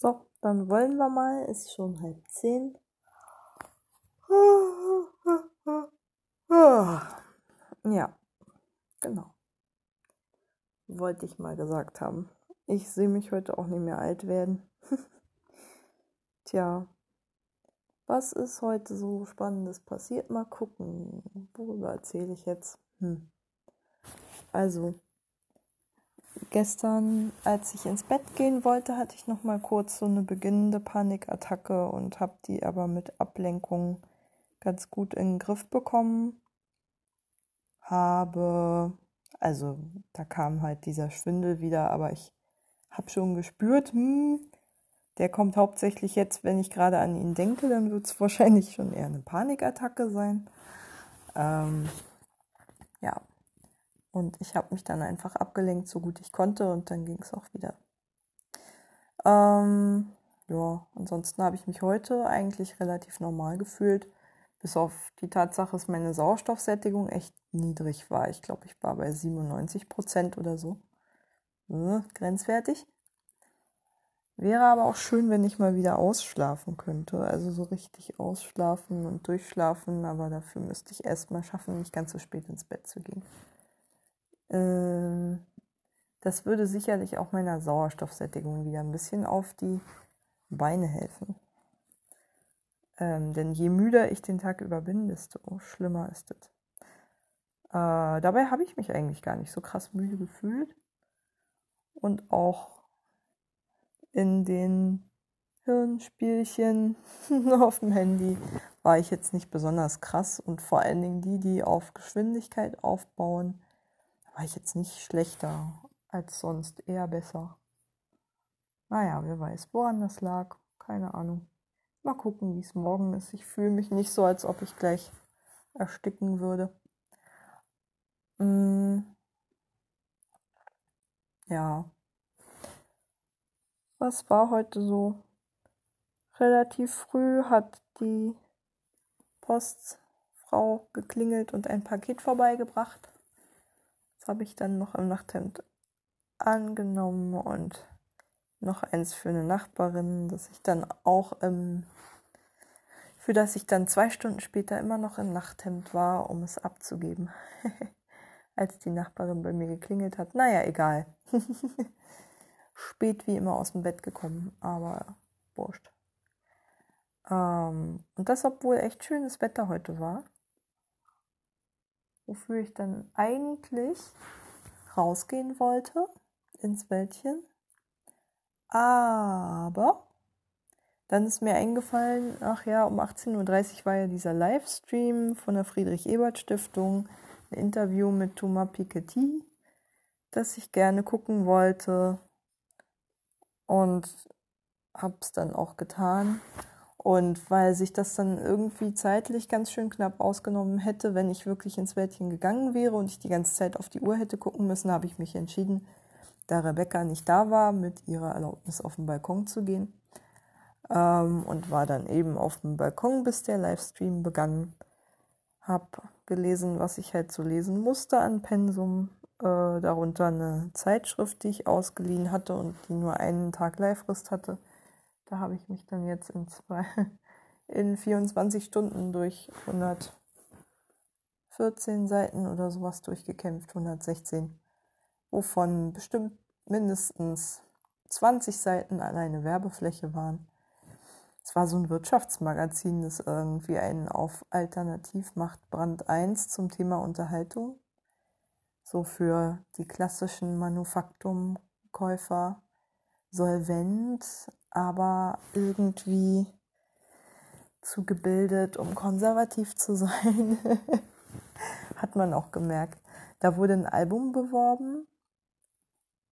So, dann wollen wir mal. Ist schon halb zehn. Ja, genau. Wollte ich mal gesagt haben. Ich sehe mich heute auch nicht mehr alt werden. Tja, was ist heute so Spannendes passiert? Mal gucken. Worüber erzähle ich jetzt? Hm. Also, gestern, als ich ins Bett gehen wollte, hatte ich noch mal kurz so eine beginnende Panikattacke und habe die aber mit Ablenkung ganz gut in den Griff bekommen. Habe, also da kam halt dieser Schwindel wieder, aber ich habe schon gespürt, hm, der kommt hauptsächlich jetzt, wenn ich gerade an ihn denke, dann wird es wahrscheinlich schon eher eine Panikattacke sein. Ähm, ja, und ich habe mich dann einfach abgelenkt, so gut ich konnte, und dann ging es auch wieder. Ähm, ja, ansonsten habe ich mich heute eigentlich relativ normal gefühlt, bis auf die Tatsache, dass meine Sauerstoffsättigung echt niedrig war. Ich glaube, ich war bei 97 Prozent oder so. Äh, grenzwertig. Wäre aber auch schön, wenn ich mal wieder ausschlafen könnte. Also so richtig ausschlafen und durchschlafen, aber dafür müsste ich erst mal schaffen, nicht ganz so spät ins Bett zu gehen. Ähm, das würde sicherlich auch meiner Sauerstoffsättigung wieder ein bisschen auf die Beine helfen. Ähm, denn je müder ich den Tag über bin, desto schlimmer ist es. Äh, dabei habe ich mich eigentlich gar nicht so krass müde gefühlt. Und auch in den Hirnspielchen auf dem Handy war ich jetzt nicht besonders krass. Und vor allen Dingen die, die auf Geschwindigkeit aufbauen, war ich jetzt nicht schlechter als sonst, eher besser. Naja, wer weiß, woran das lag. Keine Ahnung. Mal gucken, wie es morgen ist. Ich fühle mich nicht so, als ob ich gleich ersticken würde. Mm. Ja. Was war heute so? Relativ früh hat die Postfrau geklingelt und ein Paket vorbeigebracht. Das habe ich dann noch im Nachthemd angenommen und noch eins für eine Nachbarin, das ich dann auch im, für das ich dann zwei Stunden später immer noch im Nachthemd war, um es abzugeben. Als die Nachbarin bei mir geklingelt hat. Naja, egal. Spät wie immer aus dem Bett gekommen, aber wurscht. Ähm, und das, obwohl echt schönes Wetter heute war wofür ich dann eigentlich rausgehen wollte ins Wäldchen. Aber dann ist mir eingefallen, ach ja, um 18.30 Uhr war ja dieser Livestream von der Friedrich-Ebert-Stiftung, ein Interview mit Thomas Piketty, das ich gerne gucken wollte und habe es dann auch getan. Und weil sich das dann irgendwie zeitlich ganz schön knapp ausgenommen hätte, wenn ich wirklich ins Wäldchen gegangen wäre und ich die ganze Zeit auf die Uhr hätte gucken müssen, habe ich mich entschieden, da Rebecca nicht da war, mit ihrer Erlaubnis auf den Balkon zu gehen. Ähm, und war dann eben auf dem Balkon, bis der Livestream begann. Hab gelesen, was ich halt so lesen musste an Pensum. Äh, darunter eine Zeitschrift, die ich ausgeliehen hatte und die nur einen Tag Live-Frist hatte da habe ich mich dann jetzt in zwei, in 24 Stunden durch 114 Seiten oder sowas durchgekämpft, 116, wovon bestimmt mindestens 20 Seiten alleine Werbefläche waren. Es war so ein Wirtschaftsmagazin, das irgendwie einen auf Alternativ macht, Brand 1 zum Thema Unterhaltung. So für die klassischen Manufaktumkäufer solvent, aber irgendwie zu gebildet, um konservativ zu sein. Hat man auch gemerkt. Da wurde ein Album beworben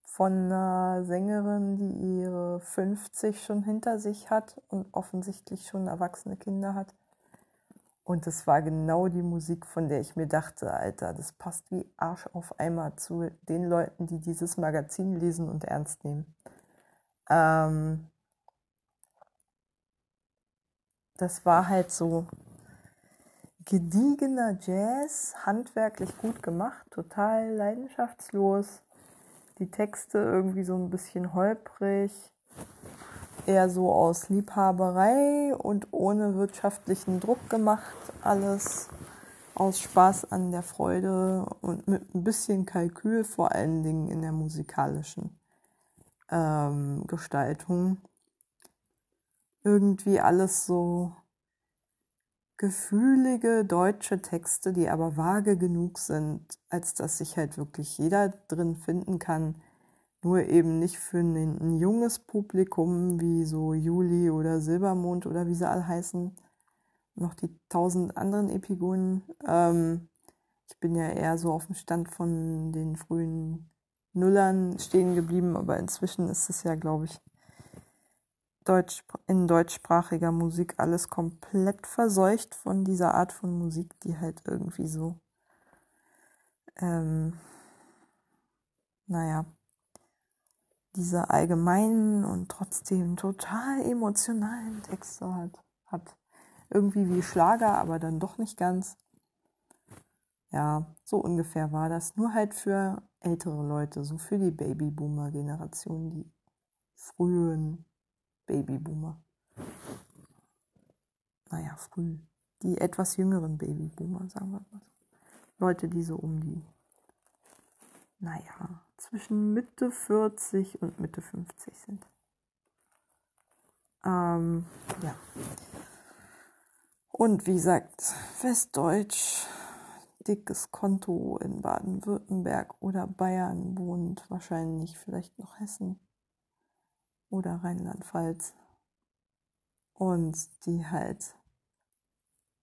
von einer Sängerin, die ihre 50 schon hinter sich hat und offensichtlich schon erwachsene Kinder hat. Und es war genau die Musik, von der ich mir dachte, Alter, das passt wie Arsch auf Eimer zu den Leuten, die dieses Magazin lesen und ernst nehmen. Ähm, das war halt so gediegener Jazz, handwerklich gut gemacht, total leidenschaftslos. Die Texte irgendwie so ein bisschen holprig. eher so aus Liebhaberei und ohne wirtschaftlichen Druck gemacht, alles aus Spaß an der Freude und mit ein bisschen Kalkül, vor allen Dingen in der musikalischen ähm, Gestaltung. Irgendwie alles so gefühlige deutsche Texte, die aber vage genug sind, als dass sich halt wirklich jeder drin finden kann. Nur eben nicht für ein, ein junges Publikum wie so Juli oder Silbermond oder wie sie alle heißen. Noch die tausend anderen Epigonen. Ähm, ich bin ja eher so auf dem Stand von den frühen Nullern stehen geblieben, aber inzwischen ist es ja, glaube ich, Deutsch, in deutschsprachiger Musik alles komplett verseucht von dieser Art von Musik, die halt irgendwie so, ähm, naja, diese allgemeinen und trotzdem total emotionalen Texte hat. Hat irgendwie wie Schlager, aber dann doch nicht ganz. Ja, so ungefähr war das. Nur halt für ältere Leute, so für die Babyboomer-Generation, die frühen Babyboomer. Naja, früh. Die etwas jüngeren Babyboomer, sagen wir mal so. Leute, die so um die, naja, zwischen Mitte 40 und Mitte 50 sind. Ähm, ja. Und wie gesagt, Westdeutsch, dickes Konto in Baden-Württemberg oder Bayern wohnt, wahrscheinlich vielleicht noch Hessen oder Rheinland-Pfalz. Und die halt,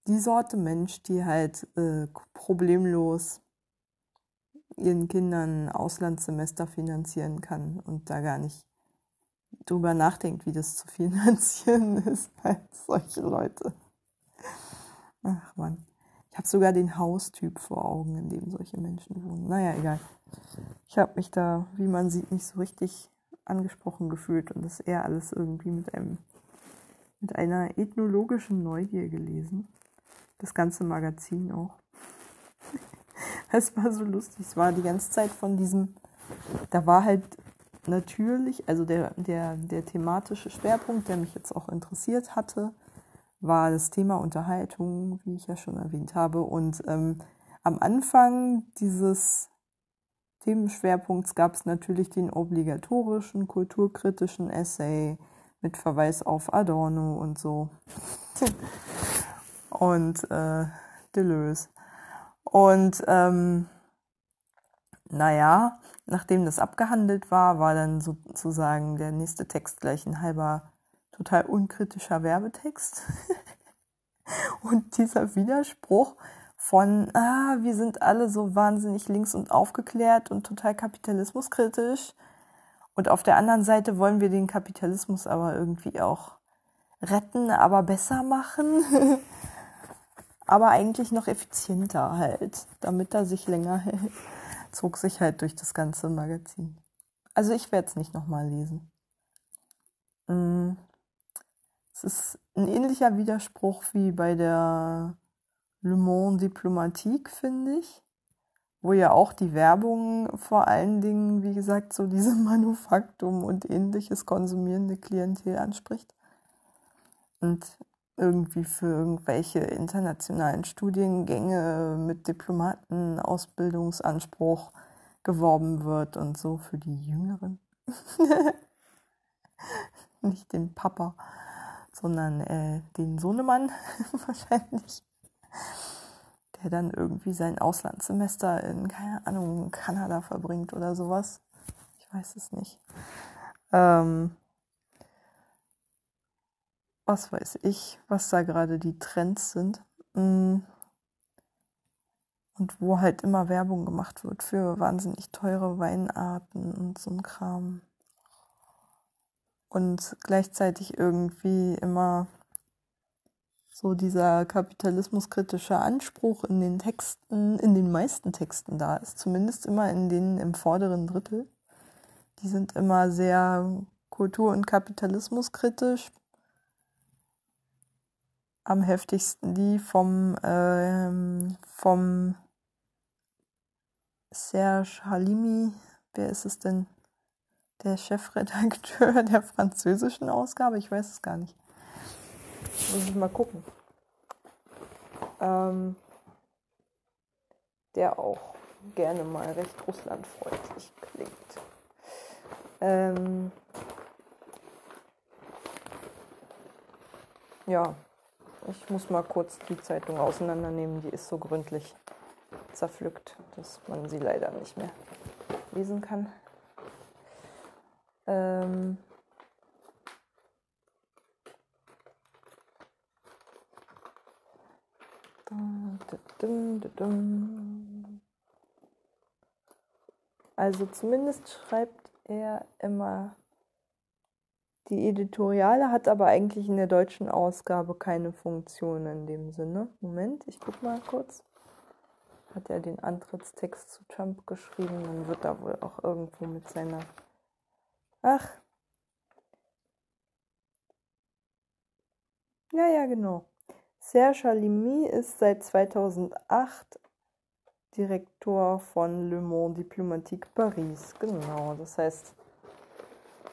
die Sorte Mensch, die halt äh, problemlos ihren Kindern Auslandssemester finanzieren kann und da gar nicht drüber nachdenkt, wie das zu finanzieren ist, halt solche Leute. Ach man. Ich habe sogar den Haustyp vor Augen, in dem solche Menschen wohnen. Naja, egal. Ich habe mich da, wie man sieht, nicht so richtig angesprochen gefühlt und das eher alles irgendwie mit einem mit einer ethnologischen Neugier gelesen. Das ganze Magazin auch. Es war so lustig. Es war die ganze Zeit von diesem, da war halt natürlich, also der, der, der thematische Schwerpunkt, der mich jetzt auch interessiert hatte, war das Thema Unterhaltung, wie ich ja schon erwähnt habe. Und ähm, am Anfang dieses Themenschwerpunkts gab es natürlich den obligatorischen kulturkritischen Essay mit Verweis auf Adorno und so. und äh, Deleuze. Und ähm, naja, nachdem das abgehandelt war, war dann sozusagen der nächste Text gleich ein halber total unkritischer Werbetext. und dieser Widerspruch von, ah, wir sind alle so wahnsinnig links und aufgeklärt und total kapitalismuskritisch. Und auf der anderen Seite wollen wir den Kapitalismus aber irgendwie auch retten, aber besser machen. aber eigentlich noch effizienter halt, damit er sich länger hält. Zog sich halt durch das ganze Magazin. Also ich werde es nicht nochmal lesen. Mm. Es ist ein ähnlicher Widerspruch wie bei der Le Monde Diplomatique, finde ich, wo ja auch die Werbung vor allen Dingen, wie gesagt, so diese Manufaktum und ähnliches konsumierende Klientel anspricht. Und irgendwie für irgendwelche internationalen Studiengänge mit Diplomatenausbildungsanspruch geworben wird und so für die Jüngeren. Nicht den Papa, sondern äh, den Sohnemann wahrscheinlich der dann irgendwie sein Auslandssemester in, keine Ahnung, Kanada verbringt oder sowas. Ich weiß es nicht. Ähm, was weiß ich, was da gerade die Trends sind. Mm. Und wo halt immer Werbung gemacht wird für wahnsinnig teure Weinarten und so ein Kram. Und gleichzeitig irgendwie immer so dieser kapitalismuskritische Anspruch in den Texten, in den meisten Texten da ist, zumindest immer in denen im vorderen Drittel. Die sind immer sehr kultur- und kapitalismuskritisch. Am heftigsten die vom, ähm, vom Serge Halimi. Wer ist es denn? Der Chefredakteur der französischen Ausgabe, ich weiß es gar nicht. Muss ich mal gucken. Ähm, der auch gerne mal recht russlandfreundlich klingt. Ähm, ja, ich muss mal kurz die Zeitung auseinandernehmen, die ist so gründlich zerpflückt, dass man sie leider nicht mehr lesen kann. Ähm, also zumindest schreibt er immer die Editoriale, hat aber eigentlich in der deutschen Ausgabe keine Funktion in dem Sinne. Moment, ich guck mal kurz. Hat er den Antrittstext zu Trump geschrieben, dann wird er wohl auch irgendwo mit seiner. Ach. Ja, ja, genau. Serge Halimi ist seit 2008 Direktor von Le Monde Diplomatique Paris. Genau, das heißt,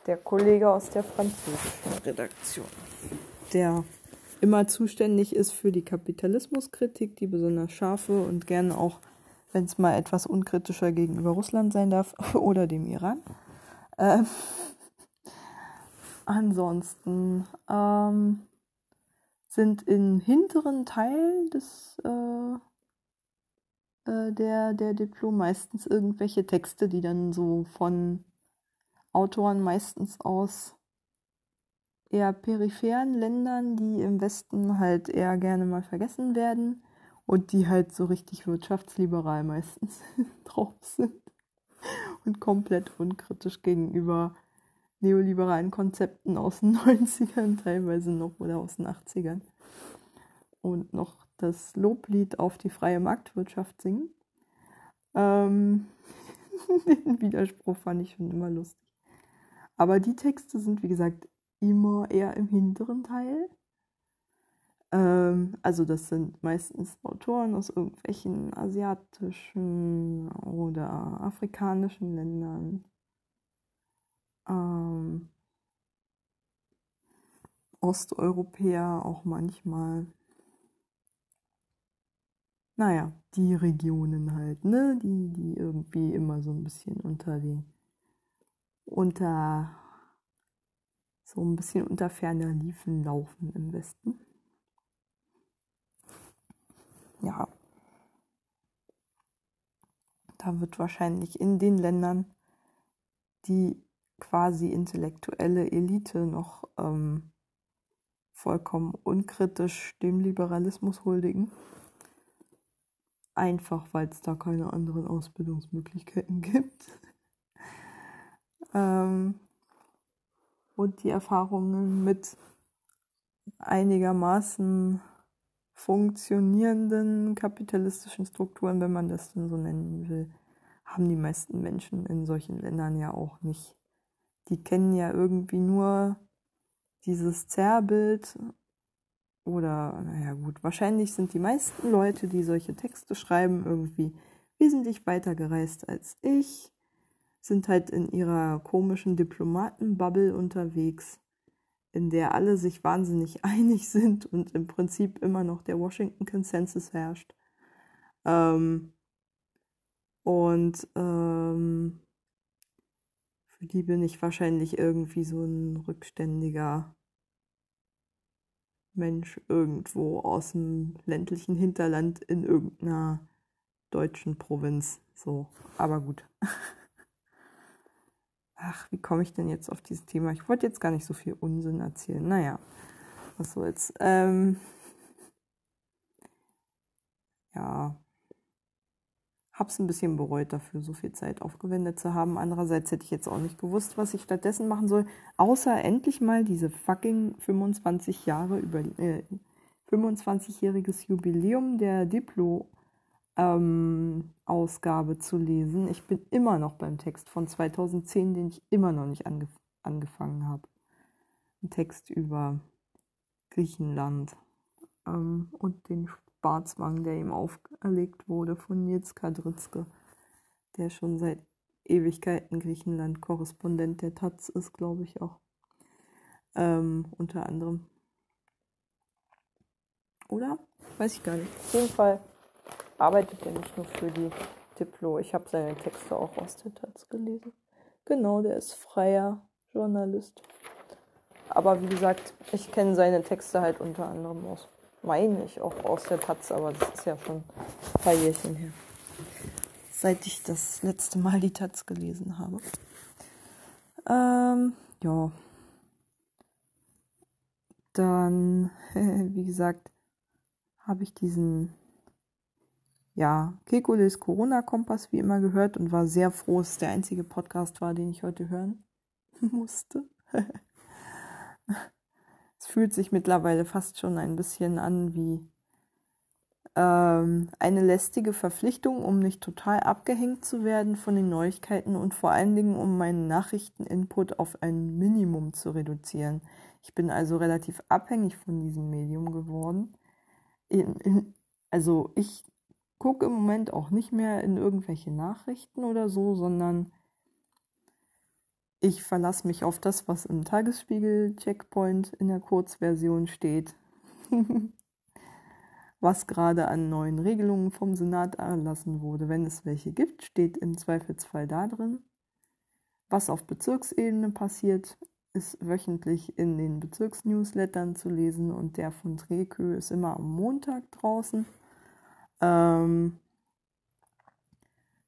der Kollege aus der französischen Redaktion, der immer zuständig ist für die Kapitalismuskritik, die besonders scharfe und gerne auch, wenn es mal etwas unkritischer gegenüber Russland sein darf oder dem Iran. Ähm, ansonsten ähm, sind im hinteren Teil des äh, äh, der, der Diplom meistens irgendwelche Texte, die dann so von Autoren meistens aus eher peripheren Ländern, die im Westen halt eher gerne mal vergessen werden und die halt so richtig wirtschaftsliberal meistens drauf sind und komplett unkritisch gegenüber neoliberalen Konzepten aus den 90ern teilweise noch oder aus den 80ern und noch das Loblied auf die freie Marktwirtschaft singen. Ähm, den Widerspruch fand ich schon immer lustig. Aber die Texte sind, wie gesagt, immer eher im hinteren Teil. Ähm, also das sind meistens Autoren aus irgendwelchen asiatischen oder afrikanischen Ländern. Ähm, Osteuropäer auch manchmal. Naja, die Regionen halt, ne? Die, die irgendwie immer so ein bisschen unter die, unter so ein bisschen unter ferner Liefen laufen im Westen. Ja. Da wird wahrscheinlich in den Ländern die quasi intellektuelle Elite noch ähm, vollkommen unkritisch dem Liberalismus huldigen. Einfach weil es da keine anderen Ausbildungsmöglichkeiten gibt. ähm, und die Erfahrungen mit einigermaßen funktionierenden kapitalistischen Strukturen, wenn man das denn so nennen will, haben die meisten Menschen in solchen Ländern ja auch nicht. Die kennen ja irgendwie nur dieses Zerrbild oder, naja gut, wahrscheinlich sind die meisten Leute, die solche Texte schreiben, irgendwie wesentlich weiter gereist als ich sind halt in ihrer komischen Diplomatenbubble unterwegs, in der alle sich wahnsinnig einig sind und im Prinzip immer noch der Washington Consensus herrscht. Ähm, und ähm, für die bin ich wahrscheinlich irgendwie so ein rückständiger Mensch irgendwo aus dem ländlichen Hinterland in irgendeiner deutschen Provinz. So, aber gut. Ach, wie komme ich denn jetzt auf dieses Thema? Ich wollte jetzt gar nicht so viel Unsinn erzählen. Naja, was soll's. Ähm, ja, hab's ein bisschen bereut dafür, so viel Zeit aufgewendet zu haben. Andererseits hätte ich jetzt auch nicht gewusst, was ich stattdessen machen soll, außer endlich mal diese fucking 25 Jahre über äh, 25-jähriges Jubiläum der Diplo ähm, Ausgabe zu lesen. Ich bin immer noch beim Text von 2010, den ich immer noch nicht angef angefangen habe. Ein Text über Griechenland ähm, und den Sparzwang, der ihm auferlegt wurde von Nils Kadritzke, der schon seit Ewigkeiten Griechenland-Korrespondent der Taz ist, glaube ich auch. Ähm, unter anderem. Oder? Weiß ich gar nicht. Auf jeden Fall arbeitet er nicht nur für die Diplo. Ich habe seine Texte auch aus der Taz gelesen. Genau, der ist freier Journalist. Aber wie gesagt, ich kenne seine Texte halt unter anderem aus, meine ich, auch aus der Taz, aber das ist ja schon ein paar Jährchen her. Seit ich das letzte Mal die Taz gelesen habe. Ähm, ja. Dann, wie gesagt, habe ich diesen ja, Kekules Corona-Kompass wie immer gehört und war sehr froh, dass es der einzige Podcast war, den ich heute hören musste. es fühlt sich mittlerweile fast schon ein bisschen an wie ähm, eine lästige Verpflichtung, um nicht total abgehängt zu werden von den Neuigkeiten und vor allen Dingen, um meinen Nachrichteninput auf ein Minimum zu reduzieren. Ich bin also relativ abhängig von diesem Medium geworden. In, in, also ich gucke im Moment auch nicht mehr in irgendwelche Nachrichten oder so, sondern ich verlasse mich auf das, was im Tagesspiegel-Checkpoint in der Kurzversion steht. was gerade an neuen Regelungen vom Senat erlassen wurde. Wenn es welche gibt, steht im Zweifelsfall da drin. Was auf Bezirksebene passiert, ist wöchentlich in den Bezirksnewslettern zu lesen und der von Trekö ist immer am Montag draußen. Ähm,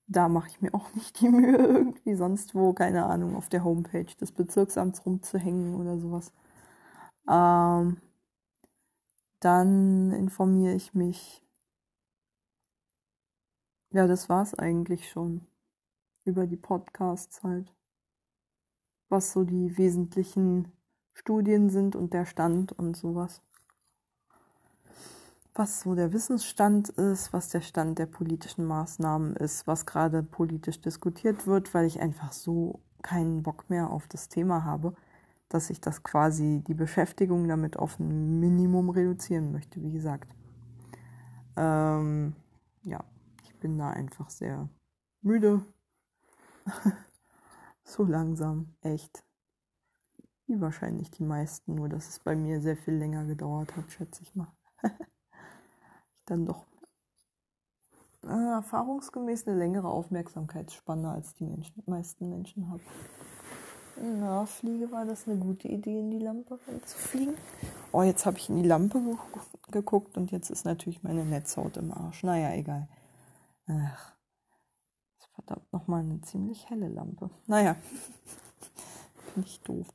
da mache ich mir auch nicht die Mühe, irgendwie sonst wo, keine Ahnung, auf der Homepage des Bezirksamts rumzuhängen oder sowas. Ähm, dann informiere ich mich. Ja, das war es eigentlich schon. Über die Podcasts halt. Was so die wesentlichen Studien sind und der Stand und sowas was so der Wissensstand ist, was der Stand der politischen Maßnahmen ist, was gerade politisch diskutiert wird, weil ich einfach so keinen Bock mehr auf das Thema habe, dass ich das quasi die Beschäftigung damit auf ein Minimum reduzieren möchte, wie gesagt. Ähm, ja, ich bin da einfach sehr müde. so langsam, echt. Wie wahrscheinlich die meisten, nur dass es bei mir sehr viel länger gedauert hat, schätze ich mal. dann doch äh, erfahrungsgemäß eine längere Aufmerksamkeitsspanne als die Menschen, meisten Menschen haben. Na, Fliege, war das eine gute Idee, in die Lampe reinzufliegen? Oh, jetzt habe ich in die Lampe ge geguckt und jetzt ist natürlich meine Netzhaut im Arsch. Naja, egal. Ach, das ist verdammt nochmal eine ziemlich helle Lampe. Naja, finde ich doof.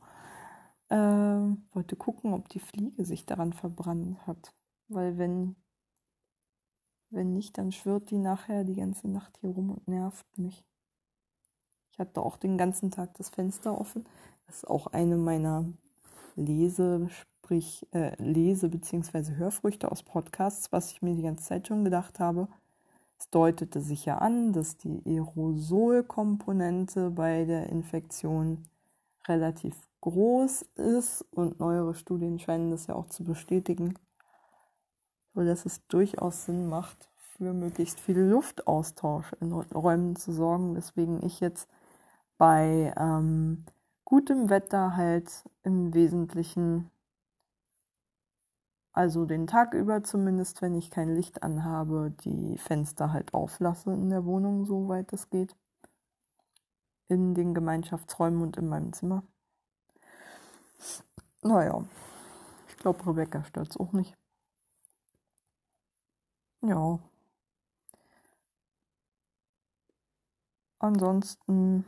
Ähm, wollte gucken, ob die Fliege sich daran verbrannt hat. Weil wenn wenn nicht, dann schwirrt die nachher die ganze Nacht hier rum und nervt mich. Ich hatte auch den ganzen Tag das Fenster offen. Das ist auch eine meiner Lese, sprich äh, Lese- bzw. Hörfrüchte aus Podcasts, was ich mir die ganze Zeit schon gedacht habe. Es deutete sich ja an, dass die Aerosolkomponente bei der Infektion relativ groß ist und neuere Studien scheinen das ja auch zu bestätigen so dass es durchaus Sinn macht, für möglichst viel Luftaustausch in Räumen zu sorgen, weswegen ich jetzt bei ähm, gutem Wetter halt im Wesentlichen, also den Tag über zumindest, wenn ich kein Licht anhabe, die Fenster halt auflasse in der Wohnung, soweit es geht. In den Gemeinschaftsräumen und in meinem Zimmer. Naja, ich glaube, Rebecca stört es auch nicht. Ja. Ansonsten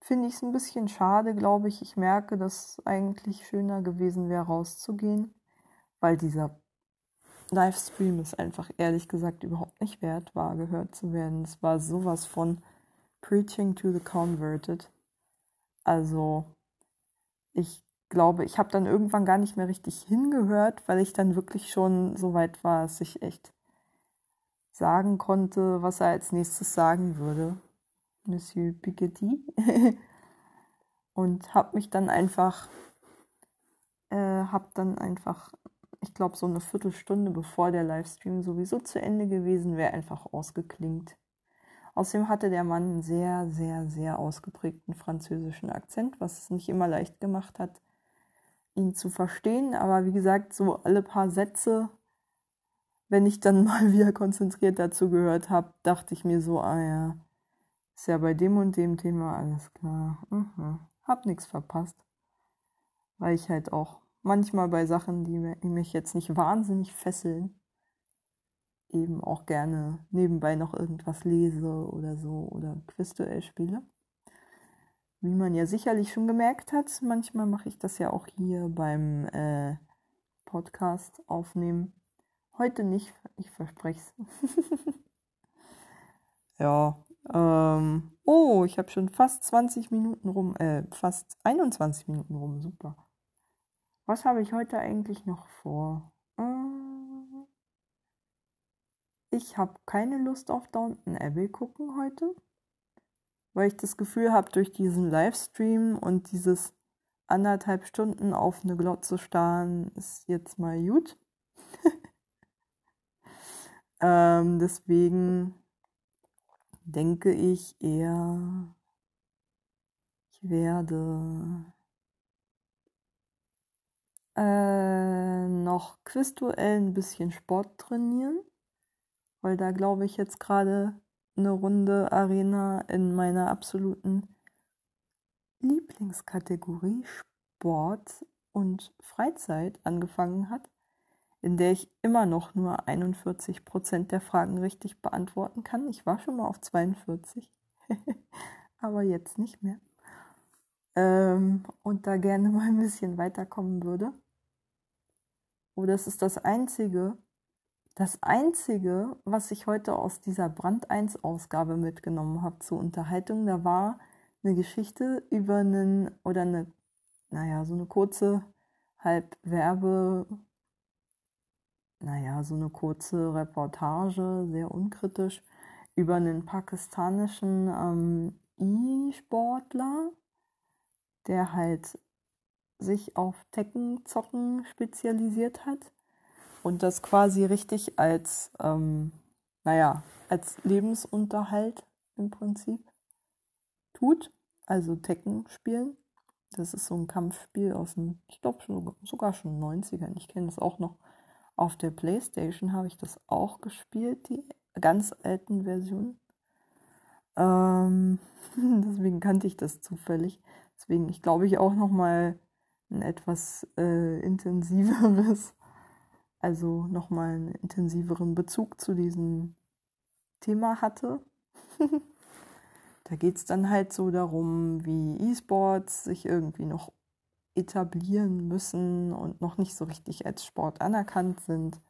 finde ich es ein bisschen schade, glaube ich. Ich merke, dass es eigentlich schöner gewesen wäre, rauszugehen, weil dieser Livestream ist einfach ehrlich gesagt überhaupt nicht wert war, gehört zu werden. Es war sowas von Preaching to the Converted. Also, ich glaube, ich habe dann irgendwann gar nicht mehr richtig hingehört, weil ich dann wirklich schon so weit war, dass ich echt sagen konnte, was er als nächstes sagen würde. Monsieur Piketty. und habe mich dann einfach, äh, habe dann einfach, ich glaube, so eine Viertelstunde bevor der Livestream sowieso zu Ende gewesen wäre, einfach ausgeklingt. Außerdem hatte der Mann einen sehr, sehr, sehr ausgeprägten französischen Akzent, was es nicht immer leicht gemacht hat, ihn zu verstehen. Aber wie gesagt, so alle paar Sätze, wenn ich dann mal wieder konzentriert dazu gehört habe, dachte ich mir so, ah ja, ist ja bei dem und dem Thema alles klar. Mhm. Hab nichts verpasst. Weil ich halt auch manchmal bei Sachen, die mich jetzt nicht wahnsinnig fesseln, eben auch gerne nebenbei noch irgendwas lese oder so oder Quizduell spiele. Wie man ja sicherlich schon gemerkt hat, manchmal mache ich das ja auch hier beim äh, Podcast aufnehmen. Heute nicht, ich verspreche es. ja, ähm, oh, ich habe schon fast 20 Minuten rum, äh, fast 21 Minuten rum, super. Was habe ich heute eigentlich noch vor? Hm, ich habe keine Lust auf Downton Abbey gucken heute, weil ich das Gefühl habe, durch diesen Livestream und dieses anderthalb Stunden auf eine Glotze starren ist jetzt mal gut. ähm, deswegen denke ich eher, ich werde äh, noch quizduell ein bisschen Sport trainieren, weil da glaube ich jetzt gerade eine Runde Arena in meiner absoluten Lieblingskategorie Sport und Freizeit angefangen hat, in der ich immer noch nur 41 Prozent der Fragen richtig beantworten kann. Ich war schon mal auf 42, aber jetzt nicht mehr. Ähm, und da gerne mal ein bisschen weiterkommen würde. Oh, das ist das Einzige, das Einzige, was ich heute aus dieser Brand 1 Ausgabe mitgenommen habe zur Unterhaltung, da war eine Geschichte über einen, oder eine, naja, so eine kurze, halb Werbe, naja, so eine kurze Reportage, sehr unkritisch, über einen pakistanischen ähm, E-Sportler, der halt sich auf Teckenzocken spezialisiert hat und das quasi richtig als, ähm, naja, als Lebensunterhalt im Prinzip tut. Also Tekken spielen. Das ist so ein Kampfspiel aus dem, ich glaube sogar schon 90ern. Ich kenne das auch noch. Auf der Playstation habe ich das auch gespielt, die ganz alten Versionen. Ähm, deswegen kannte ich das zufällig. Deswegen, ich glaube, ich auch noch mal ein etwas äh, intensiveres, also nochmal einen intensiveren Bezug zu diesem Thema hatte. da geht es dann halt so darum, wie E-Sports sich irgendwie noch etablieren müssen und noch nicht so richtig als Sport anerkannt sind.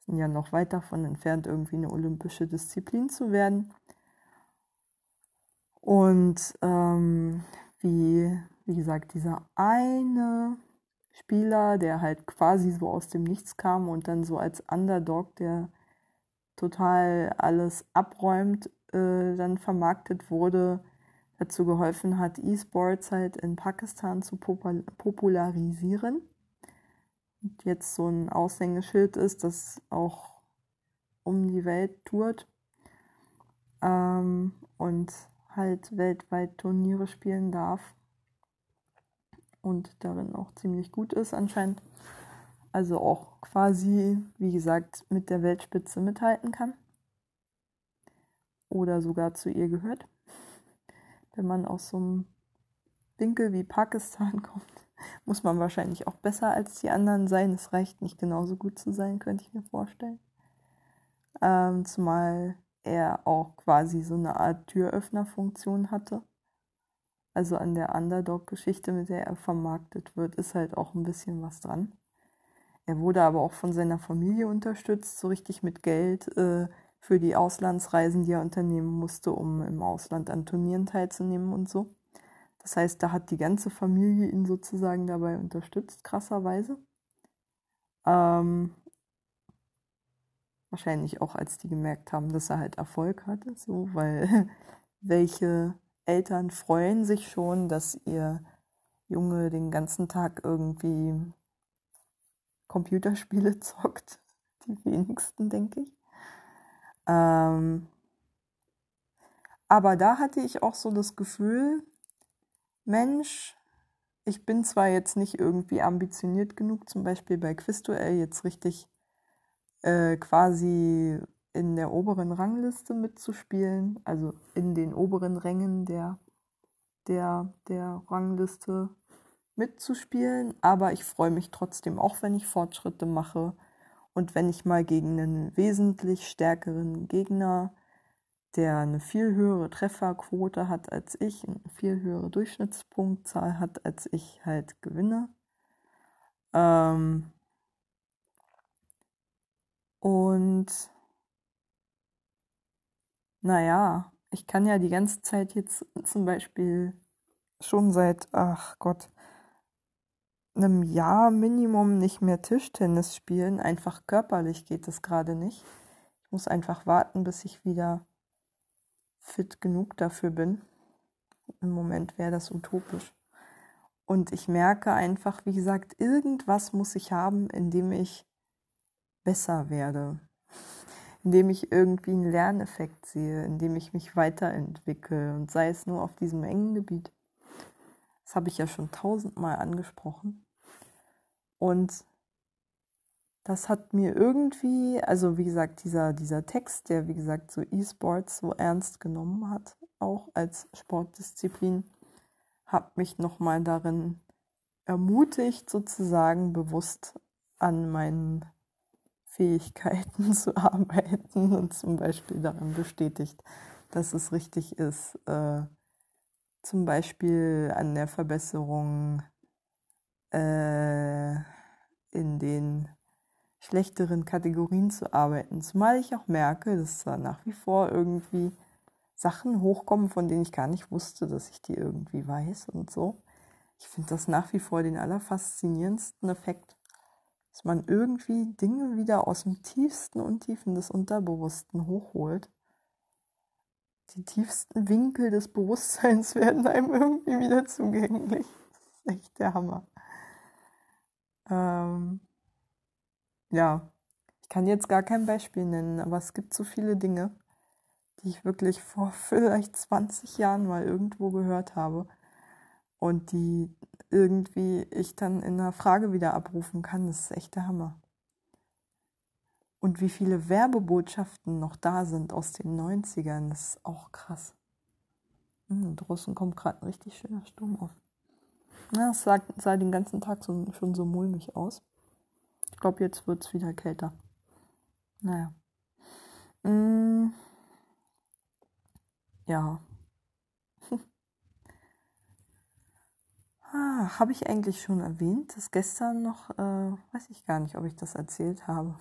Sind ja noch weit davon entfernt, irgendwie eine olympische Disziplin zu werden. Und ähm, wie wie gesagt, dieser eine Spieler, der halt quasi so aus dem Nichts kam und dann so als Underdog, der total alles abräumt, äh, dann vermarktet wurde, dazu geholfen hat, E-Sports halt in Pakistan zu popularisieren. Und jetzt so ein Aushängeschild ist, das auch um die Welt tourt ähm, und halt weltweit Turniere spielen darf und darin auch ziemlich gut ist anscheinend. Also auch quasi, wie gesagt, mit der Weltspitze mithalten kann. Oder sogar zu ihr gehört. Wenn man aus so einem Winkel wie Pakistan kommt, muss man wahrscheinlich auch besser als die anderen sein. Es reicht nicht genauso gut zu sein, könnte ich mir vorstellen. Ähm, zumal er auch quasi so eine Art Türöffnerfunktion hatte. Also an der Underdog-Geschichte, mit der er vermarktet wird, ist halt auch ein bisschen was dran. Er wurde aber auch von seiner Familie unterstützt, so richtig mit Geld äh, für die Auslandsreisen, die er unternehmen musste, um im Ausland an Turnieren teilzunehmen und so. Das heißt, da hat die ganze Familie ihn sozusagen dabei unterstützt, krasserweise. Ähm, wahrscheinlich auch, als die gemerkt haben, dass er halt Erfolg hatte, so, weil welche Eltern freuen sich schon, dass ihr Junge den ganzen Tag irgendwie Computerspiele zockt. Die wenigsten, denke ich. Ähm, Aber da hatte ich auch so das Gefühl, Mensch, ich bin zwar jetzt nicht irgendwie ambitioniert genug, zum Beispiel bei Quizduell jetzt richtig äh, quasi in der oberen Rangliste mitzuspielen, also in den oberen Rängen der, der, der Rangliste mitzuspielen, aber ich freue mich trotzdem auch, wenn ich Fortschritte mache und wenn ich mal gegen einen wesentlich stärkeren Gegner, der eine viel höhere Trefferquote hat als ich, eine viel höhere Durchschnittspunktzahl hat als ich, halt gewinne. Ähm und naja, ich kann ja die ganze Zeit jetzt zum Beispiel schon seit, ach Gott, einem Jahr Minimum nicht mehr Tischtennis spielen. Einfach körperlich geht es gerade nicht. Ich muss einfach warten, bis ich wieder fit genug dafür bin. Im Moment wäre das utopisch. Und ich merke einfach, wie gesagt, irgendwas muss ich haben, in dem ich besser werde. In dem ich irgendwie einen Lerneffekt sehe, in dem ich mich weiterentwickle und sei es nur auf diesem engen Gebiet. Das habe ich ja schon tausendmal angesprochen. Und das hat mir irgendwie, also wie gesagt, dieser, dieser Text, der wie gesagt so E-Sports so ernst genommen hat, auch als Sportdisziplin, hat mich nochmal darin ermutigt, sozusagen bewusst an meinen Fähigkeiten zu arbeiten und zum Beispiel darin bestätigt, dass es richtig ist, äh, zum Beispiel an der Verbesserung äh, in den schlechteren Kategorien zu arbeiten. Zumal ich auch merke, dass da nach wie vor irgendwie Sachen hochkommen, von denen ich gar nicht wusste, dass ich die irgendwie weiß und so. Ich finde das nach wie vor den allerfaszinierendsten Effekt, dass man irgendwie Dinge wieder aus dem tiefsten Untiefen des Unterbewussten hochholt. Die tiefsten Winkel des Bewusstseins werden einem irgendwie wieder zugänglich. Das ist echt der Hammer. Ähm, ja, ich kann jetzt gar kein Beispiel nennen, aber es gibt so viele Dinge, die ich wirklich vor vielleicht 20 Jahren mal irgendwo gehört habe und die irgendwie ich dann in einer Frage wieder abrufen kann. Das ist echt der Hammer. Und wie viele Werbebotschaften noch da sind aus den 90ern, das ist auch krass. Hm, draußen kommt gerade ein richtig schöner Sturm auf. Ja, es sah, sah den ganzen Tag so, schon so mulmig aus. Ich glaube, jetzt wird es wieder kälter. Naja. Mm. Ja. Ah, habe ich eigentlich schon erwähnt, dass gestern noch, äh, weiß ich gar nicht, ob ich das erzählt habe,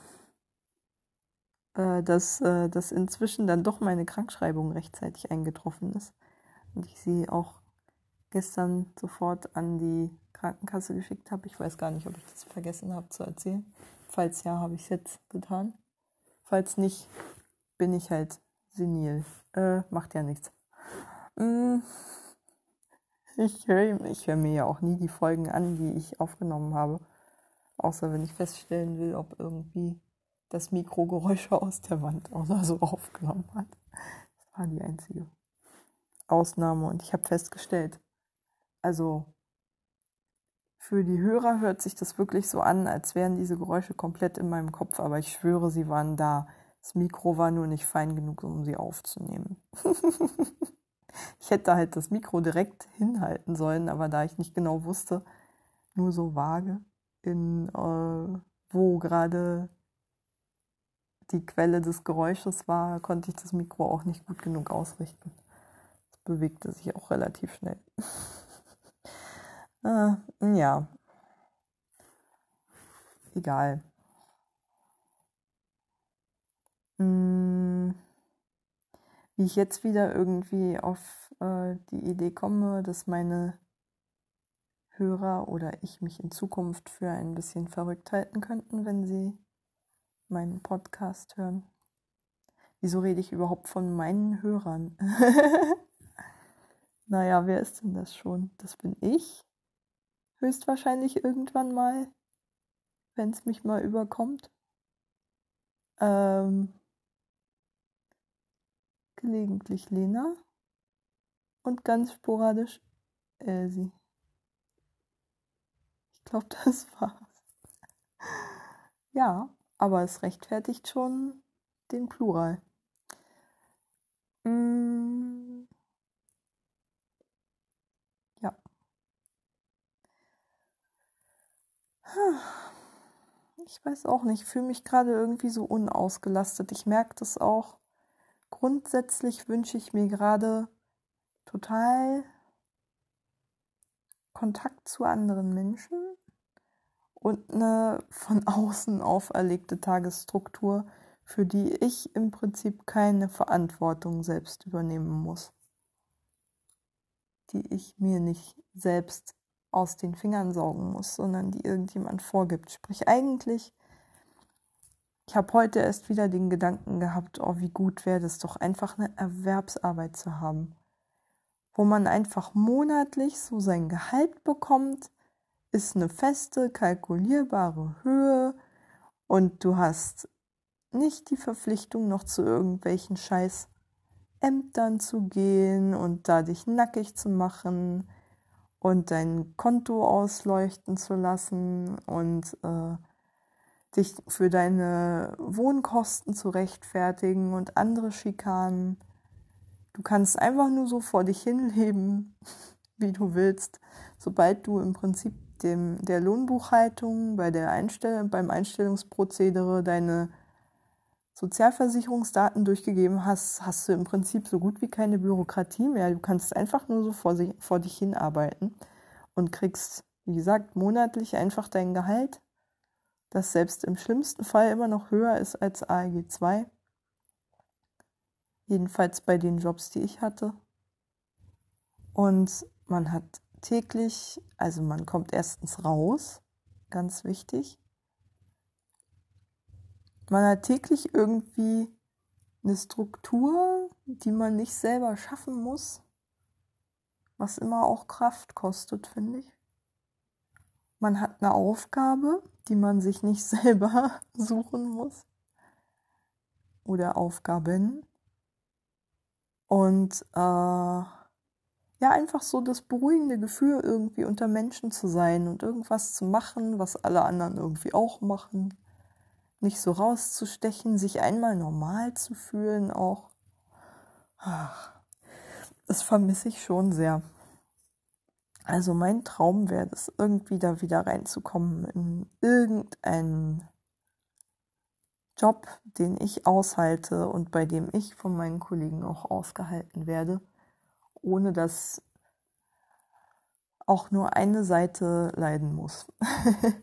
äh, dass, äh, dass inzwischen dann doch meine Krankschreibung rechtzeitig eingetroffen ist und ich sie auch gestern sofort an die Krankenkasse geschickt habe. Ich weiß gar nicht, ob ich das vergessen habe zu erzählen. Falls ja, habe ich es jetzt getan. Falls nicht, bin ich halt senil. Äh, macht ja nichts. Mm. Ich höre hör mir ja auch nie die Folgen an, die ich aufgenommen habe. Außer wenn ich feststellen will, ob irgendwie das Mikro Geräusche aus der Wand oder so aufgenommen hat. Das war die einzige Ausnahme. Und ich habe festgestellt, also für die Hörer hört sich das wirklich so an, als wären diese Geräusche komplett in meinem Kopf, aber ich schwöre, sie waren da. Das Mikro war nur nicht fein genug, um sie aufzunehmen. ich hätte halt das Mikro direkt hinhalten sollen, aber da ich nicht genau wusste, nur so vage, in äh, wo gerade die Quelle des Geräusches war, konnte ich das Mikro auch nicht gut genug ausrichten. Es bewegte sich auch relativ schnell. Ah, ja. Egal. Hm, wie ich jetzt wieder irgendwie auf äh, die Idee komme, dass meine Hörer oder ich mich in Zukunft für ein bisschen verrückt halten könnten, wenn sie meinen Podcast hören. Wieso rede ich überhaupt von meinen Hörern? naja, wer ist denn das schon? Das bin ich höchstwahrscheinlich irgendwann mal, wenn es mich mal überkommt. Ähm, gelegentlich Lena und ganz sporadisch Elsie. Ich glaube, das war's. Ja, aber es rechtfertigt schon den Plural. Mm. Ja. Ich weiß auch nicht, ich fühle mich gerade irgendwie so unausgelastet. Ich merke das auch. Grundsätzlich wünsche ich mir gerade total Kontakt zu anderen Menschen und eine von außen auferlegte Tagesstruktur, für die ich im Prinzip keine Verantwortung selbst übernehmen muss, die ich mir nicht selbst aus den Fingern saugen muss, sondern die irgendjemand vorgibt. Sprich eigentlich, ich habe heute erst wieder den Gedanken gehabt, oh, wie gut wäre es doch einfach eine Erwerbsarbeit zu haben, wo man einfach monatlich so sein Gehalt bekommt, ist eine feste, kalkulierbare Höhe und du hast nicht die Verpflichtung, noch zu irgendwelchen scheiß Ämtern zu gehen und da dich nackig zu machen und dein Konto ausleuchten zu lassen und äh, dich für deine Wohnkosten zu rechtfertigen und andere Schikanen. Du kannst einfach nur so vor dich hin leben, wie du willst, sobald du im Prinzip dem, der Lohnbuchhaltung bei der Einstell beim Einstellungsprozedere deine Sozialversicherungsdaten durchgegeben hast, hast du im Prinzip so gut wie keine Bürokratie mehr. Du kannst einfach nur so vor, sich, vor dich hinarbeiten und kriegst, wie gesagt, monatlich einfach dein Gehalt, das selbst im schlimmsten Fall immer noch höher ist als ALG 2. Jedenfalls bei den Jobs, die ich hatte. Und man hat täglich, also man kommt erstens raus, ganz wichtig. Man hat täglich irgendwie eine Struktur, die man nicht selber schaffen muss, was immer auch Kraft kostet, finde ich. Man hat eine Aufgabe, die man sich nicht selber suchen muss. Oder Aufgaben. Und äh, ja, einfach so das beruhigende Gefühl, irgendwie unter Menschen zu sein und irgendwas zu machen, was alle anderen irgendwie auch machen. Nicht so rauszustechen, sich einmal normal zu fühlen auch. Ach, das vermisse ich schon sehr. Also mein Traum wäre es, irgendwie da wieder reinzukommen in irgendeinen Job, den ich aushalte und bei dem ich von meinen Kollegen auch ausgehalten werde ohne dass auch nur eine Seite leiden muss.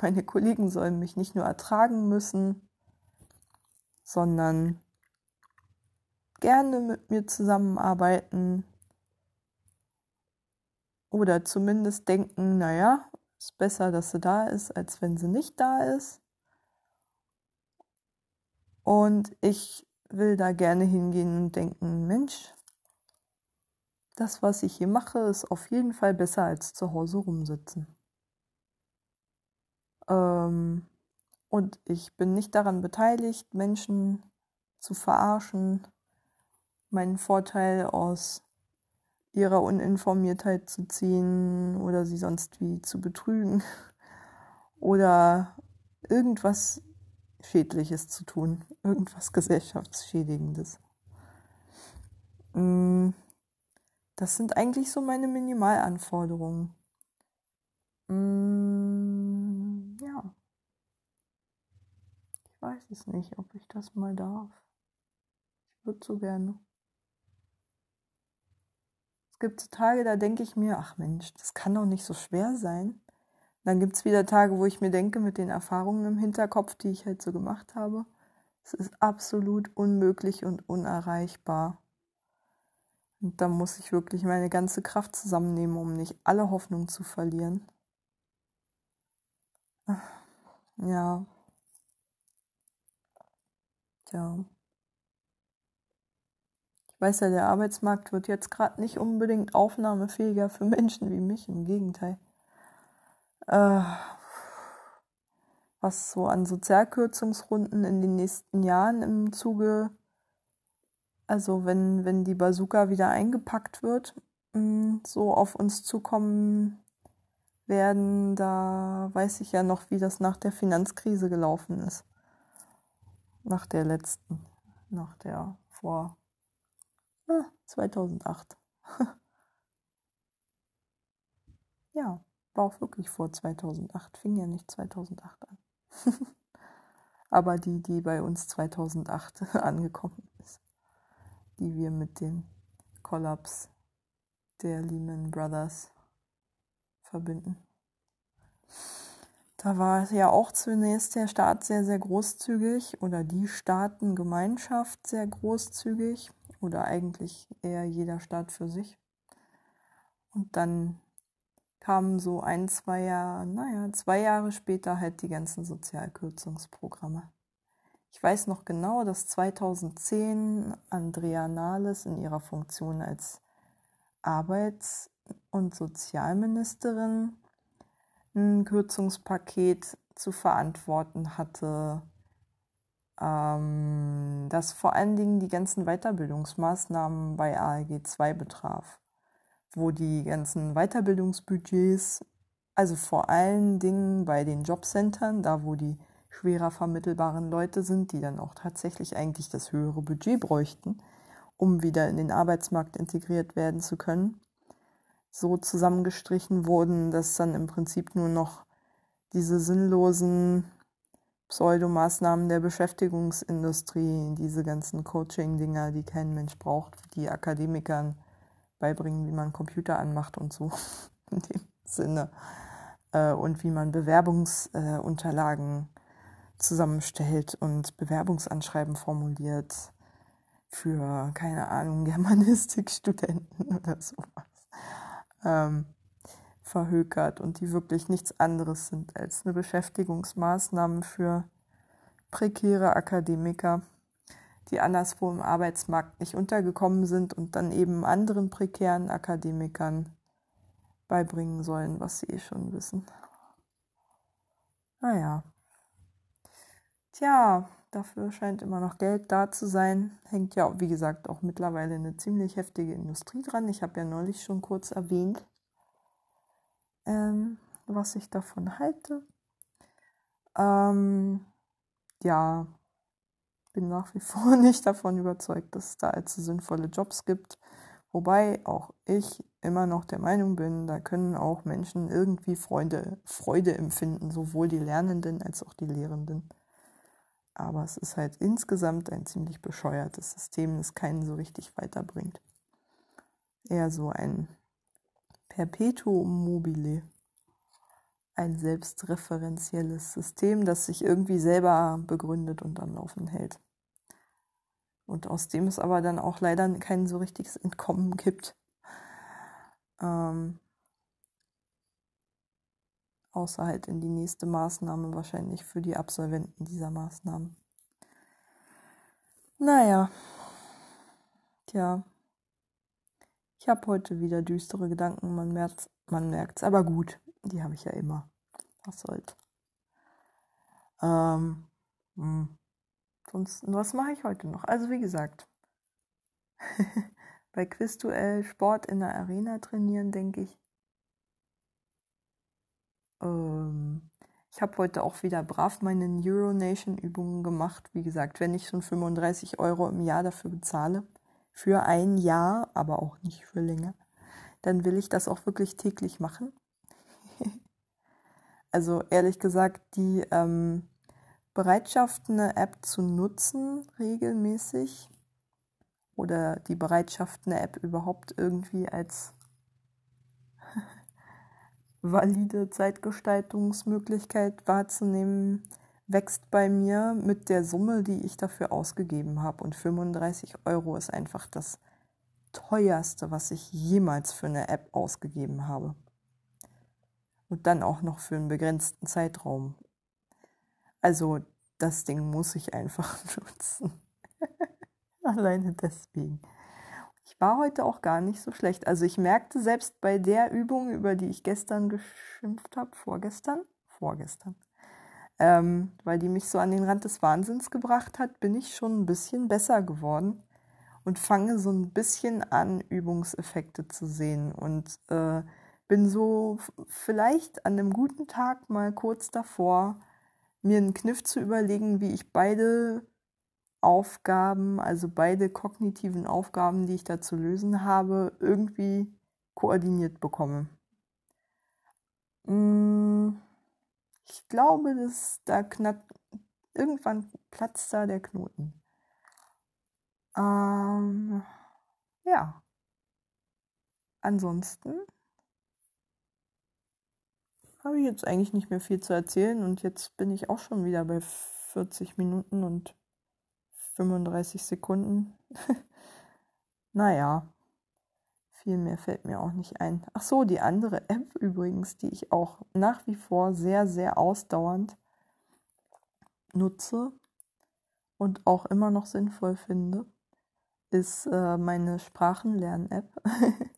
Meine Kollegen sollen mich nicht nur ertragen müssen, sondern gerne mit mir zusammenarbeiten oder zumindest denken, naja, ist besser, dass sie da ist, als wenn sie nicht da ist. Und ich will da gerne hingehen und denken, Mensch, das, was ich hier mache, ist auf jeden Fall besser als zu Hause rumsitzen. Ähm, und ich bin nicht daran beteiligt, Menschen zu verarschen, meinen Vorteil aus ihrer Uninformiertheit zu ziehen oder sie sonst wie zu betrügen oder irgendwas Schädliches zu tun, irgendwas Gesellschaftsschädigendes. Mm. Das sind eigentlich so meine Minimalanforderungen. Mm, ja. Ich weiß es nicht, ob ich das mal darf. Ich würde so gerne. Gibt Tage, da denke ich mir, ach Mensch, das kann doch nicht so schwer sein. Dann gibt es wieder Tage, wo ich mir denke, mit den Erfahrungen im Hinterkopf, die ich halt so gemacht habe, es ist absolut unmöglich und unerreichbar. Und da muss ich wirklich meine ganze Kraft zusammennehmen, um nicht alle Hoffnung zu verlieren. Ja. Tja. Weiß ja, der Arbeitsmarkt wird jetzt gerade nicht unbedingt aufnahmefähiger für Menschen wie mich, im Gegenteil. Äh, was so an Sozialkürzungsrunden in den nächsten Jahren im Zuge Also wenn, wenn die Bazooka wieder eingepackt wird, mm, so auf uns zukommen werden, da weiß ich ja noch, wie das nach der Finanzkrise gelaufen ist. Nach der letzten, nach der vor 2008. ja, war auch wirklich vor 2008, fing ja nicht 2008 an. Aber die, die bei uns 2008 angekommen ist, die wir mit dem Kollaps der Lehman Brothers verbinden. Da war ja auch zunächst der Staat sehr, sehr großzügig oder die Staatengemeinschaft sehr großzügig oder eigentlich eher jeder Staat für sich. Und dann kamen so ein, zwei Jahre, naja, zwei Jahre später halt die ganzen Sozialkürzungsprogramme. Ich weiß noch genau, dass 2010 Andrea Nahles in ihrer Funktion als Arbeits- und Sozialministerin ein Kürzungspaket zu verantworten hatte, ähm, das vor allen Dingen die ganzen Weiterbildungsmaßnahmen bei ALG 2 betraf, wo die ganzen Weiterbildungsbudgets, also vor allen Dingen bei den Jobcentern, da wo die schwerer vermittelbaren Leute sind, die dann auch tatsächlich eigentlich das höhere Budget bräuchten, um wieder in den Arbeitsmarkt integriert werden zu können, so zusammengestrichen wurden, dass dann im Prinzip nur noch diese sinnlosen Pseudomaßnahmen der Beschäftigungsindustrie, diese ganzen Coaching-Dinger, die kein Mensch braucht, die Akademikern beibringen, wie man Computer anmacht und so in dem Sinne. Äh, und wie man Bewerbungsunterlagen zusammenstellt und Bewerbungsanschreiben formuliert für, keine Ahnung, Germanistikstudenten oder sowas ähm, verhökert und die wirklich nichts anderes sind als eine Beschäftigungsmaßnahme für prekäre Akademiker, die anderswo im Arbeitsmarkt nicht untergekommen sind und dann eben anderen prekären Akademikern beibringen sollen, was sie eh schon wissen. Naja. Tja, dafür scheint immer noch Geld da zu sein. Hängt ja, wie gesagt, auch mittlerweile eine ziemlich heftige Industrie dran. Ich habe ja neulich schon kurz erwähnt, ähm, was ich davon halte. Ähm, ja, bin nach wie vor nicht davon überzeugt, dass es da allzu sinnvolle Jobs gibt. Wobei auch ich immer noch der Meinung bin, da können auch Menschen irgendwie Freude, Freude empfinden, sowohl die Lernenden als auch die Lehrenden. Aber es ist halt insgesamt ein ziemlich bescheuertes System, das keinen so richtig weiterbringt. Eher so ein Perpetuum mobile. Ein selbstreferenzielles System, das sich irgendwie selber begründet und am Laufen hält. Und aus dem es aber dann auch leider kein so richtiges Entkommen gibt. Ähm, außer halt in die nächste Maßnahme wahrscheinlich für die Absolventen dieser Maßnahmen. Naja, tja, ich habe heute wieder düstere Gedanken, man merkt es, man merkt's, aber gut, die habe ich ja immer. Was soll's. Ähm, hm. Sonst, was mache ich heute noch? Also wie gesagt, bei Quizduell Sport in der Arena trainieren, denke ich, ähm, ich habe heute auch wieder brav meine Neuronation-Übungen gemacht. Wie gesagt, wenn ich schon 35 Euro im Jahr dafür bezahle, für ein Jahr, aber auch nicht für länger, dann will ich das auch wirklich täglich machen. also ehrlich gesagt, die ähm, Bereitschaft, eine App zu nutzen regelmäßig oder die Bereitschaft, eine App überhaupt irgendwie als valide Zeitgestaltungsmöglichkeit wahrzunehmen, wächst bei mir mit der Summe, die ich dafür ausgegeben habe. Und 35 Euro ist einfach das teuerste, was ich jemals für eine App ausgegeben habe. Und dann auch noch für einen begrenzten Zeitraum. Also das Ding muss ich einfach nutzen. Alleine deswegen. Ich war heute auch gar nicht so schlecht. Also ich merkte selbst bei der Übung, über die ich gestern geschimpft habe, vorgestern, vorgestern, ähm, weil die mich so an den Rand des Wahnsinns gebracht hat, bin ich schon ein bisschen besser geworden. und fange so ein bisschen an, Übungseffekte zu sehen und äh, bin so vielleicht an einem guten Tag mal kurz davor, mir einen Kniff zu überlegen, wie ich beide Aufgaben, also beide kognitiven Aufgaben, die ich da zu lösen habe, irgendwie koordiniert bekomme. Mm, ich glaube, dass da knapp irgendwann platzt da der Knoten. Ähm, ja. Ansonsten habe ich jetzt eigentlich nicht mehr viel zu erzählen und jetzt bin ich auch schon wieder bei 40 Minuten und 35 Sekunden. naja, viel mehr fällt mir auch nicht ein. Ach so, die andere App übrigens, die ich auch nach wie vor sehr, sehr ausdauernd nutze und auch immer noch sinnvoll finde, ist äh, meine Sprachenlern-App,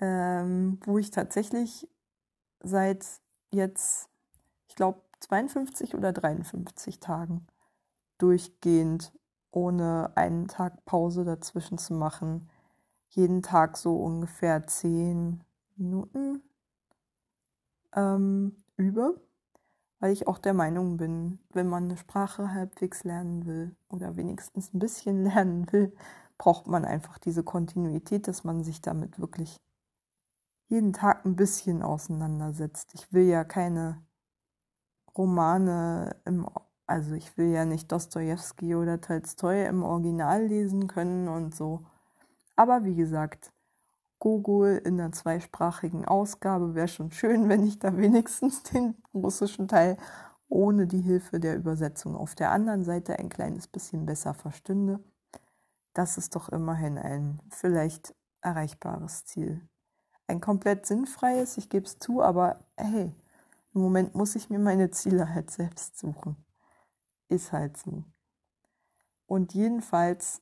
ähm, wo ich tatsächlich seit jetzt, ich glaube, 52 oder 53 Tagen durchgehend, ohne einen Tag Pause dazwischen zu machen, jeden Tag so ungefähr 10 Minuten ähm, übe, weil ich auch der Meinung bin, wenn man eine Sprache halbwegs lernen will oder wenigstens ein bisschen lernen will, braucht man einfach diese Kontinuität, dass man sich damit wirklich jeden Tag ein bisschen auseinandersetzt. Ich will ja keine Romane im, also ich will ja nicht Dostoevsky oder Tolstoi im Original lesen können und so. Aber wie gesagt, Gogol in einer zweisprachigen Ausgabe wäre schon schön, wenn ich da wenigstens den russischen Teil ohne die Hilfe der Übersetzung auf der anderen Seite ein kleines bisschen besser verstünde. Das ist doch immerhin ein vielleicht erreichbares Ziel ein komplett sinnfreies, ich gebe es zu, aber hey, im Moment muss ich mir meine Ziele halt selbst suchen. Ist halt so. Und jedenfalls,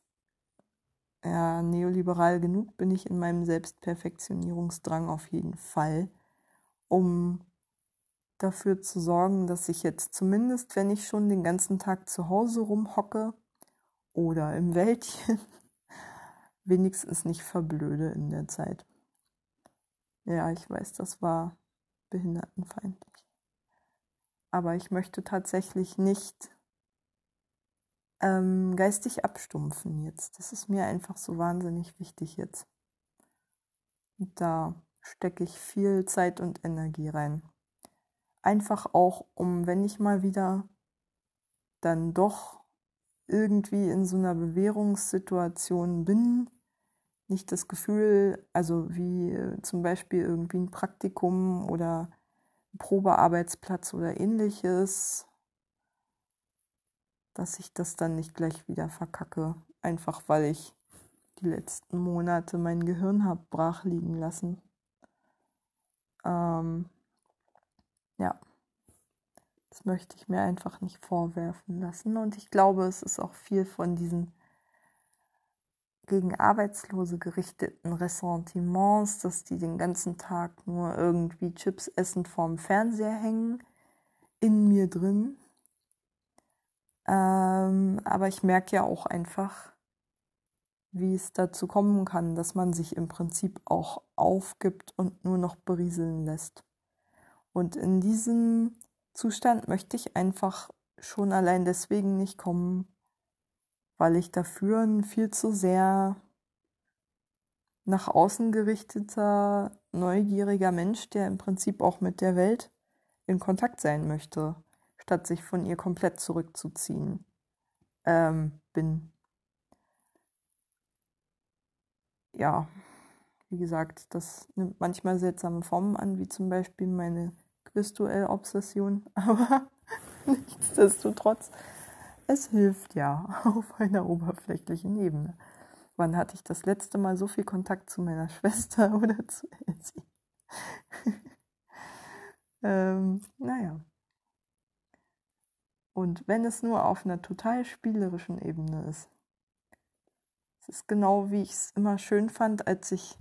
ja, neoliberal genug bin ich in meinem Selbstperfektionierungsdrang auf jeden Fall, um dafür zu sorgen, dass ich jetzt zumindest, wenn ich schon den ganzen Tag zu Hause rumhocke oder im Wäldchen, wenigstens nicht verblöde in der Zeit. Ja, ich weiß, das war behindertenfeindlich. Aber ich möchte tatsächlich nicht ähm, geistig abstumpfen jetzt. Das ist mir einfach so wahnsinnig wichtig jetzt. Da stecke ich viel Zeit und Energie rein. Einfach auch, um, wenn ich mal wieder dann doch irgendwie in so einer Bewährungssituation bin, nicht das Gefühl, also wie äh, zum Beispiel irgendwie ein Praktikum oder ein Probearbeitsplatz oder ähnliches, dass ich das dann nicht gleich wieder verkacke, einfach weil ich die letzten Monate mein Gehirn habe brach liegen lassen. Ähm, ja, das möchte ich mir einfach nicht vorwerfen lassen und ich glaube, es ist auch viel von diesen gegen Arbeitslose gerichteten Ressentiments, dass die den ganzen Tag nur irgendwie Chips essen vorm Fernseher hängen, in mir drin. Ähm, aber ich merke ja auch einfach, wie es dazu kommen kann, dass man sich im Prinzip auch aufgibt und nur noch berieseln lässt. Und in diesen Zustand möchte ich einfach schon allein deswegen nicht kommen, weil ich dafür ein viel zu sehr nach außen gerichteter, neugieriger Mensch, der im Prinzip auch mit der Welt in Kontakt sein möchte, statt sich von ihr komplett zurückzuziehen, ähm, bin. Ja, wie gesagt, das nimmt manchmal seltsame Formen an, wie zum Beispiel meine Quizduell-Obsession, aber nichtsdestotrotz es hilft ja auf einer oberflächlichen Ebene. Wann hatte ich das letzte Mal so viel Kontakt zu meiner Schwester oder zu Elsie? ähm, naja. Und wenn es nur auf einer total spielerischen Ebene ist. Es ist genau wie ich es immer schön fand, als ich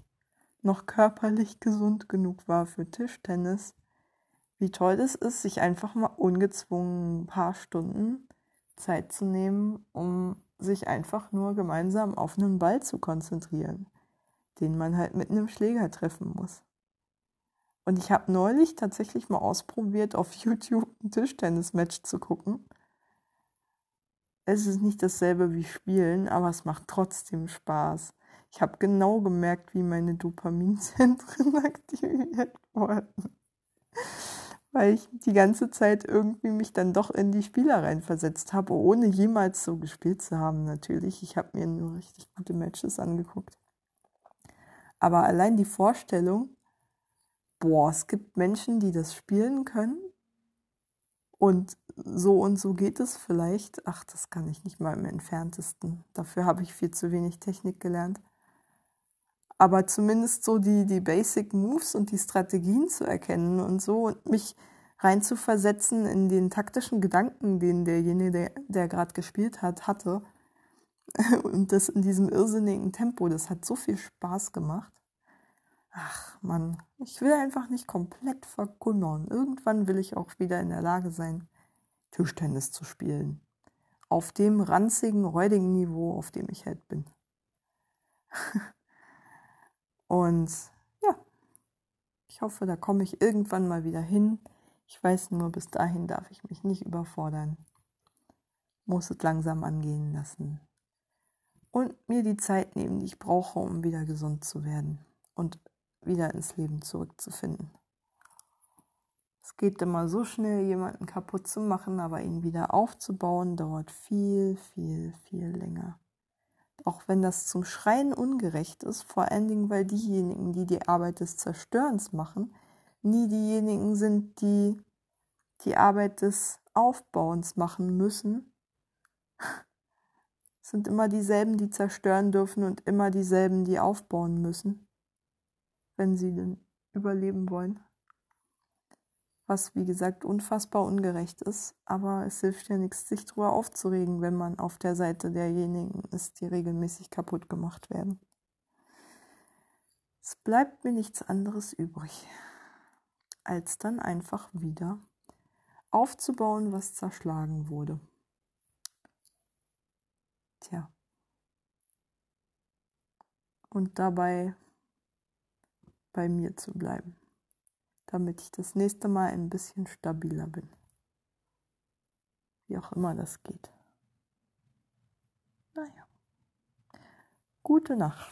noch körperlich gesund genug war für Tischtennis. Wie toll es ist, sich einfach mal ungezwungen ein paar Stunden Zeit zu nehmen, um sich einfach nur gemeinsam auf einen Ball zu konzentrieren, den man halt mit einem Schläger treffen muss. Und ich habe neulich tatsächlich mal ausprobiert, auf YouTube ein Tischtennis-Match zu gucken. Es ist nicht dasselbe wie Spielen, aber es macht trotzdem Spaß. Ich habe genau gemerkt, wie meine Dopaminzentren aktiviert wurden. Weil ich die ganze Zeit irgendwie mich dann doch in die Spieler reinversetzt habe, ohne jemals so gespielt zu haben, natürlich. Ich habe mir nur richtig gute Matches angeguckt. Aber allein die Vorstellung, boah, es gibt Menschen, die das spielen können und so und so geht es vielleicht. Ach, das kann ich nicht mal im entferntesten. Dafür habe ich viel zu wenig Technik gelernt. Aber zumindest so die, die Basic Moves und die Strategien zu erkennen und so und mich reinzuversetzen in den taktischen Gedanken, den derjenige, der, der gerade gespielt hat, hatte. Und das in diesem irrsinnigen Tempo, das hat so viel Spaß gemacht. Ach Mann, ich will einfach nicht komplett verkümmern. Irgendwann will ich auch wieder in der Lage sein, Tischtennis zu spielen. Auf dem ranzigen, räudigen Niveau, auf dem ich halt bin. Und ja, ich hoffe, da komme ich irgendwann mal wieder hin. Ich weiß nur, bis dahin darf ich mich nicht überfordern. Muss es langsam angehen lassen. Und mir die Zeit nehmen, die ich brauche, um wieder gesund zu werden. Und wieder ins Leben zurückzufinden. Es geht immer so schnell, jemanden kaputt zu machen, aber ihn wieder aufzubauen, dauert viel, viel, viel länger. Auch wenn das zum Schreien ungerecht ist, vor allen Dingen, weil diejenigen, die die Arbeit des Zerstörens machen, nie diejenigen sind, die die Arbeit des Aufbauens machen müssen, es sind immer dieselben, die zerstören dürfen und immer dieselben, die aufbauen müssen wenn sie denn überleben wollen. Was, wie gesagt, unfassbar ungerecht ist, aber es hilft ja nichts, sich darüber aufzuregen, wenn man auf der Seite derjenigen ist, die regelmäßig kaputt gemacht werden. Es bleibt mir nichts anderes übrig, als dann einfach wieder aufzubauen, was zerschlagen wurde. Tja. Und dabei bei mir zu bleiben, damit ich das nächste Mal ein bisschen stabiler bin. Wie auch immer das geht. Naja. Gute Nacht.